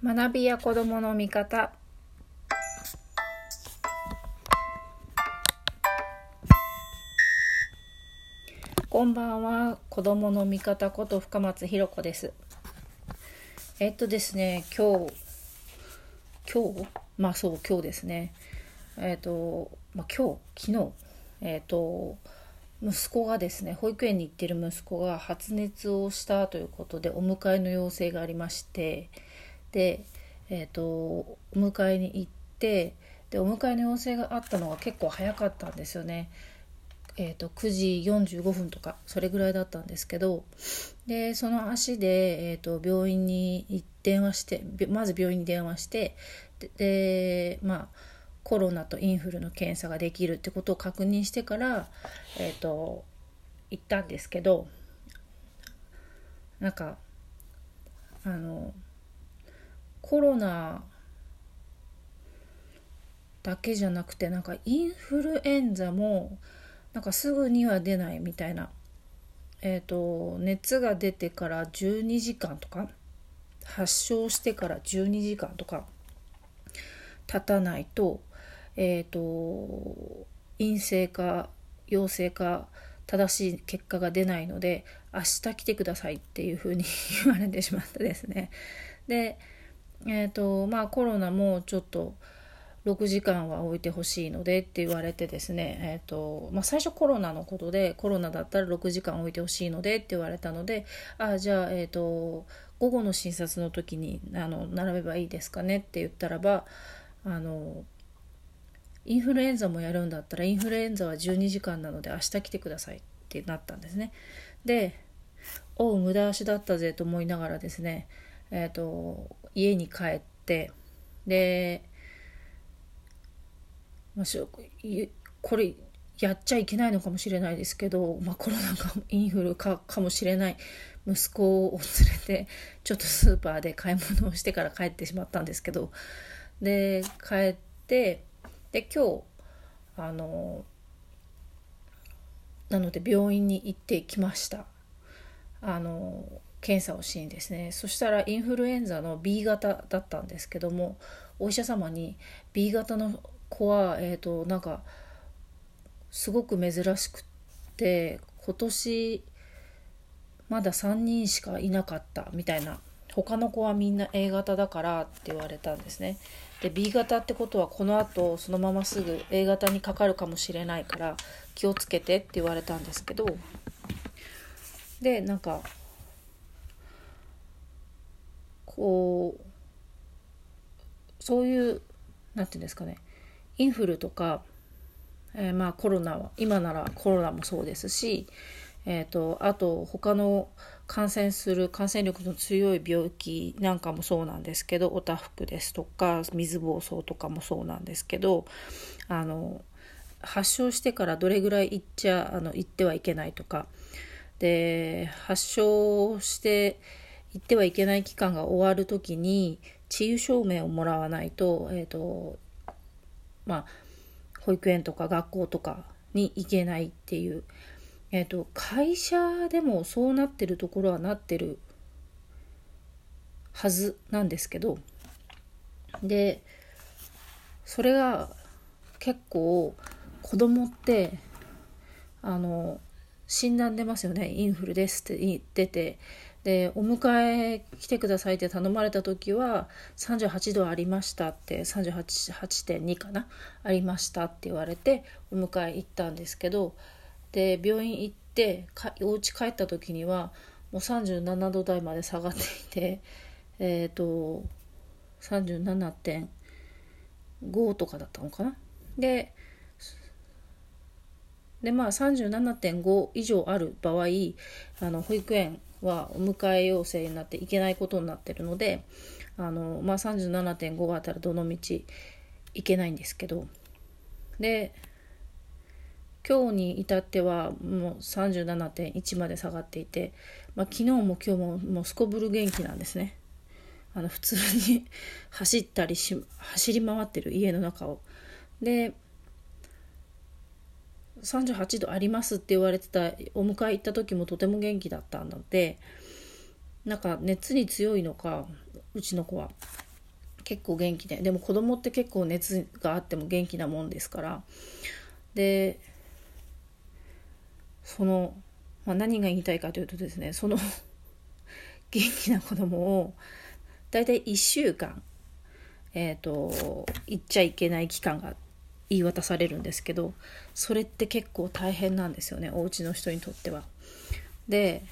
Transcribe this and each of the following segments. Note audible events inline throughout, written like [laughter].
学びや子どもの見方。こんばんは。子どもの見方こと深松ひ子です。えっとですね今日今日？まあそう今日ですね。えっと、まあ、今日？昨日？えっと息子がですね保育園に行ってる息子が発熱をしたということでお迎えの要請がありましてで、えーと、お迎えに行ってでお迎えの要請があったのが結構早かったんですよね。えーと、9時45分とかそれぐらいだったんですけどでその足で、えーと、病院に電話してまず病院に電話してでまあコロナとインフルの検査ができるってことを確認してから、えーと、行ったんですけどなんかあのコロナだけじゃなくてなんかインフルエンザもなんかすぐには出ないみたいなえっ、ー、と熱が出てから12時間とか発症してから12時間とか経たないとえっ、ー、と陰性か陽性か正しい結果が出ないので明日来てくださいっていうふうに [laughs] 言われてしまったですね。でえ、ー、とまあコロナもちょっと6時間は置いてほしいのでって言われてですね、えーとまあ、最初コロナのことでコロナだったら6時間置いてほしいのでって言われたのであじゃあ、えーと、午後の診察の時にあの並べばいいですかねって言ったらばあのインフルエンザもやるんだったらインフルエンザは12時間なので明日来てくださいってなったんですね。でおう無駄足だったぜと思いながらですね、えーと、家に帰ってで、まあ、これやっちゃいけないのかもしれないですけど、まあ、コロナかインフルかかもしれない。息子を連れてちょっとスーパーで買い物をしてから帰ってしまったんですけどで帰ってで今日あのなので病院に行ってきました。あの検査をしにですねそしたらインフルエンザの B 型だったんですけどもお医者様に B 型の子はえっ、ー、となんかすごく珍しくって今年まだ3人しかいなかったみたいな他の子はみんな A 型だからって言われたんですね。で B 型ってことはこのあとそのまますぐ A 型にかかるかもしれないから気をつけてって言われたんですけどでなんかこうそういう何て言うんですかね。インフルとか、えー、まあコロナは今ならコロナもそうですしえーと、あと他の感染する感染力の強い病気なんかもそうなんですけどおたふくですとか水疱瘡とかもそうなんですけどあの発症してからどれぐらい行っちゃあの行ってはいけないとか。で発症して行ってはいけない期間が終わる時に治癒証明をもらわないと,、えーとまあ、保育園とか学校とかに行けないっていう。え、ー、と会社でもそうなってるところはなってるはずなんですけど。でそれが結構子供ってあの診断出ますよね。インフルですって言ってて。でお迎え来てくださいって頼まれた時は38度ありましたって38.2かなありましたって言われてお迎え行ったんですけどで病院行ってかお家帰った時にはもう37度台まで下がっていて [laughs] えっ、ー、と37.5とかだったのかな。ででまあ37.5以上ある場合あの保育園はお迎え要請になっていけないことになってるのであの、まあ、37.5あったらどの道行けないんですけどで今日に至ってはもう37.1まで下がっていて、まあ、昨日も今日ももうすこぶる元気なんですね。あの普通に [laughs] 走ったりし走り回ってる家の中を。で38度ありますって言われてたお迎え行った時もとても元気だったのでなんか熱に強いのかうちの子は。結構元気で。でも子供って結構熱があっても元気なもんですから。でその、まあ、何が言いたいかというとですねその [laughs] 元気な子供を大体1週間えっ、ー、と行っちゃいけない期間があって言い渡されるんですけどそれって結構大変なんですよねお家の人にとっては。で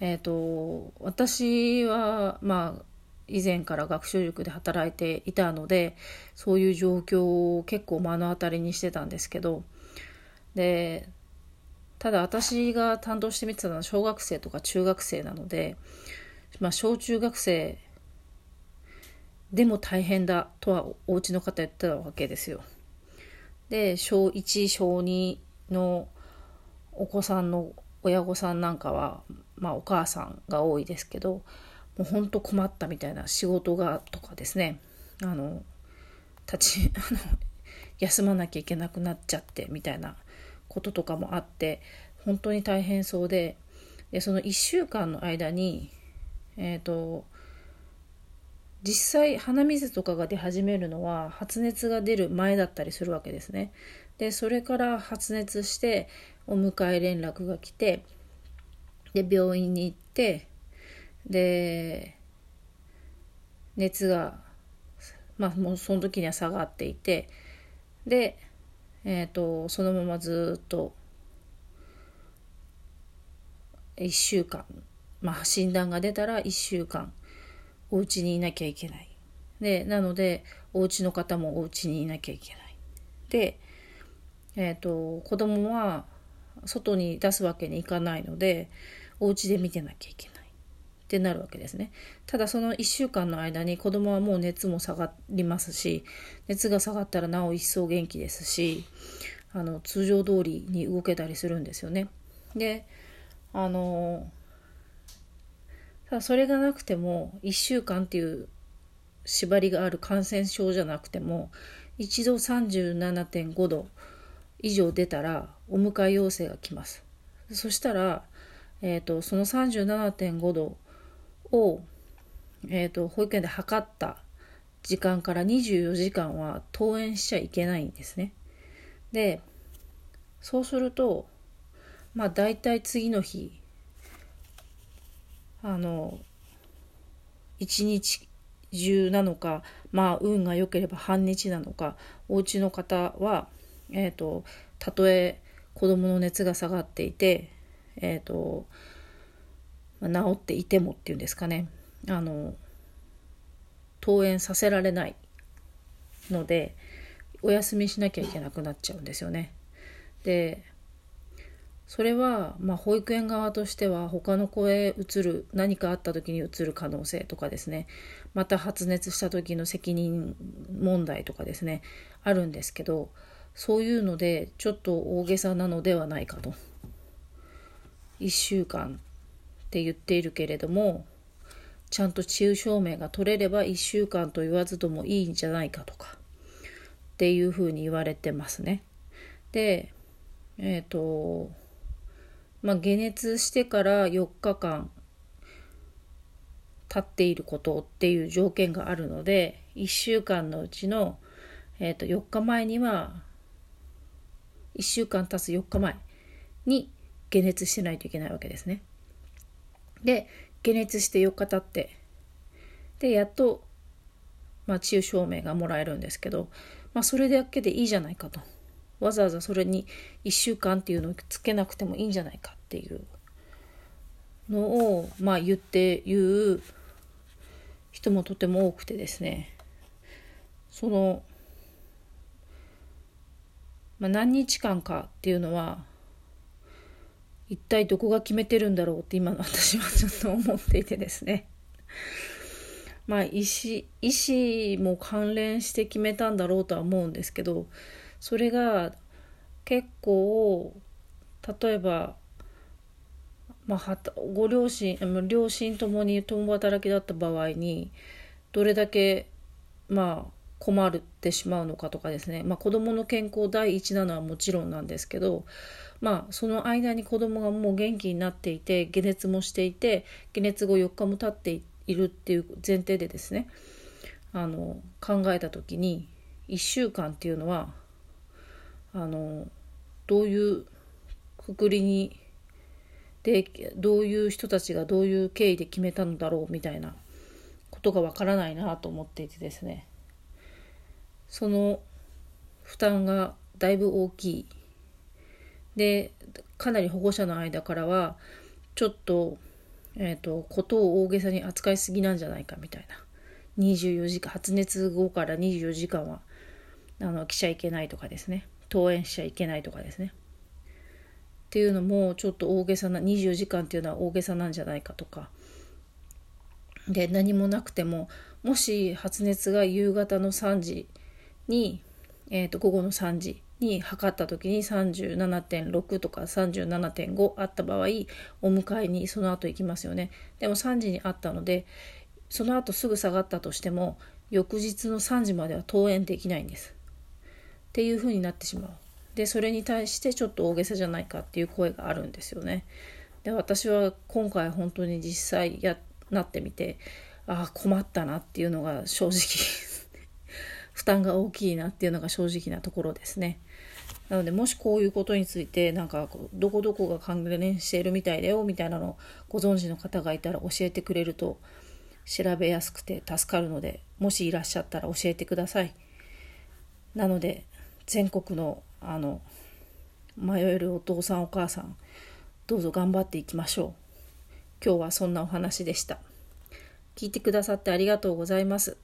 えっ、ー、と私はまあ以前から学習塾で働いていたのでそういう状況を結構目の当たりにしてたんですけどでただ私が担当してみてたのは小学生とか中学生なので、まあ、小中学生でも大変だとはお家の方言ってたわけですよ。で小1小2のお子さんの親御さんなんかは、まあ、お母さんが多いですけどもうほんと困ったみたいな仕事がとかですねあの立ち [laughs] あの休まなきゃいけなくなっちゃってみたいなこととかもあって本当に大変そうででその1週間の間にえっ、ー、と実際鼻水とかが出始めるのは発熱が出る前だったりするわけですね。でそれから発熱してお迎え連絡が来てで病院に行ってで熱がまあもうその時には下がっていてでえっ、ー、とそのままずっと1週間まあ診断が出たら1週間お家にいなきゃいけない。で、なので、お家の方もお家にいなきゃいけない。で、えっ、ー、と、子供は外に出すわけにいかないので、お家で見てなきゃいけない。ってなるわけですね。ただその1週間の間に子供はもう熱も下がりますし、熱が下がったらなお一層元気ですし、あの、通常通りに動けたりするんですよね。で、あの、ただそれがなくても1週間っていう縛りがある感染症じゃなくても一度37.5度以上出たらお迎え要請が来ます。そしたら、えーと、その37.5度を、えーと、保育園で測った時間から24時間は登園しちゃいけないんですね。でそうするとまあ大体次の日あの一日中なのかまあ運が良ければ半日なのかお家の方は、えーと、たとえ子供の熱が下がっていて、えーとま、治っていてもっていうんですかねあの登園させられないのでお休みしなきゃいけなくなっちゃうんですよね。でそれは、まあ、保育園側としては他の子へ移る何かあった時に移る可能性とかですね。また発熱した時の責任問題とかですね。あるんですけどそういうのでちょっと大げさなのではないかと。1週間って言っているけれどもちゃんと治癒証明が取れれば1週間と言わずともいいんじゃないかとか。っていうふうに言われてますね。でえっ、ー、とまあ、解熱してから4日間経っていることっていう条件があるので1週間のうちの、えー、と4日前には1週間経つ4日前に解熱してないといけないわけですね。で解熱して4日経ってでやっと、まあ、治癒証明がもらえるんですけど、まあ、それだけでいいじゃないかと。わざわざそれに1週間っていうのをつけなくてもいいんじゃないかっていうのをまあ言って言う人もとても多くてですね。その、まあ、何日間かっていうのは一体どこが決めてるんだろうって今の私はちょっと思っていてですね。まあ医師医師も関連して決めたんだろうとは思うんですけどそれが結構例えば、まあ、ご両親両親ともに共働きだった場合にどれだけまあ困ってしまうのかとかですね、まあ、子どもの健康第一なのはもちろんなんですけど、まあ、その間に子どもがもう元気になっていて解熱もしていて解熱後4日も経っているっていう前提でですねあの考えた時に1週間っていうのはあのどういうくくりにでどういう人たちがどういう経緯で決めたのだろうみたいなことがわからないなと思っていてですね。その負担がだいぶ大きい。でかなり保護者の間からはちょっと,、えーと、ことを大げさに扱いすぎなんじゃないかみたいな。24時間発熱後から24時間はあの来ちゃいけないとかですね。登園しちゃいけないとかですね。っていうのもちょっと大げさな24時間っていうのは大げさなんじゃないかとか。で何もなくてももし発熱が夕方の3時に、えー、と午後の3時に測った時に37.6とか37.5あった場合お迎えにその後行きますよね。でも3時にあったのでその後すぐ下がったとしても翌日の3時までは登園できないんです。っていう風になってしまうでそれに対してちょっと大げさじゃないかっていう声があるんですよねで私は今回本当に実際やなってみてああ困ったなっていうのが正直 [laughs] 負担が大きいなっていうのが正直なところですね。なのでもしこういうことについてなんかどこどこが関連しているみたいだよみたいなのをご存知の方がいたら教えてくれると調べやすくて助かるのでもしいらっしゃったら教えてください。なので全国のあの迷えるお父さんお母さんどうぞ頑張っていきましょう。今日はそんなお話でした。聞いてくださってありがとうございます。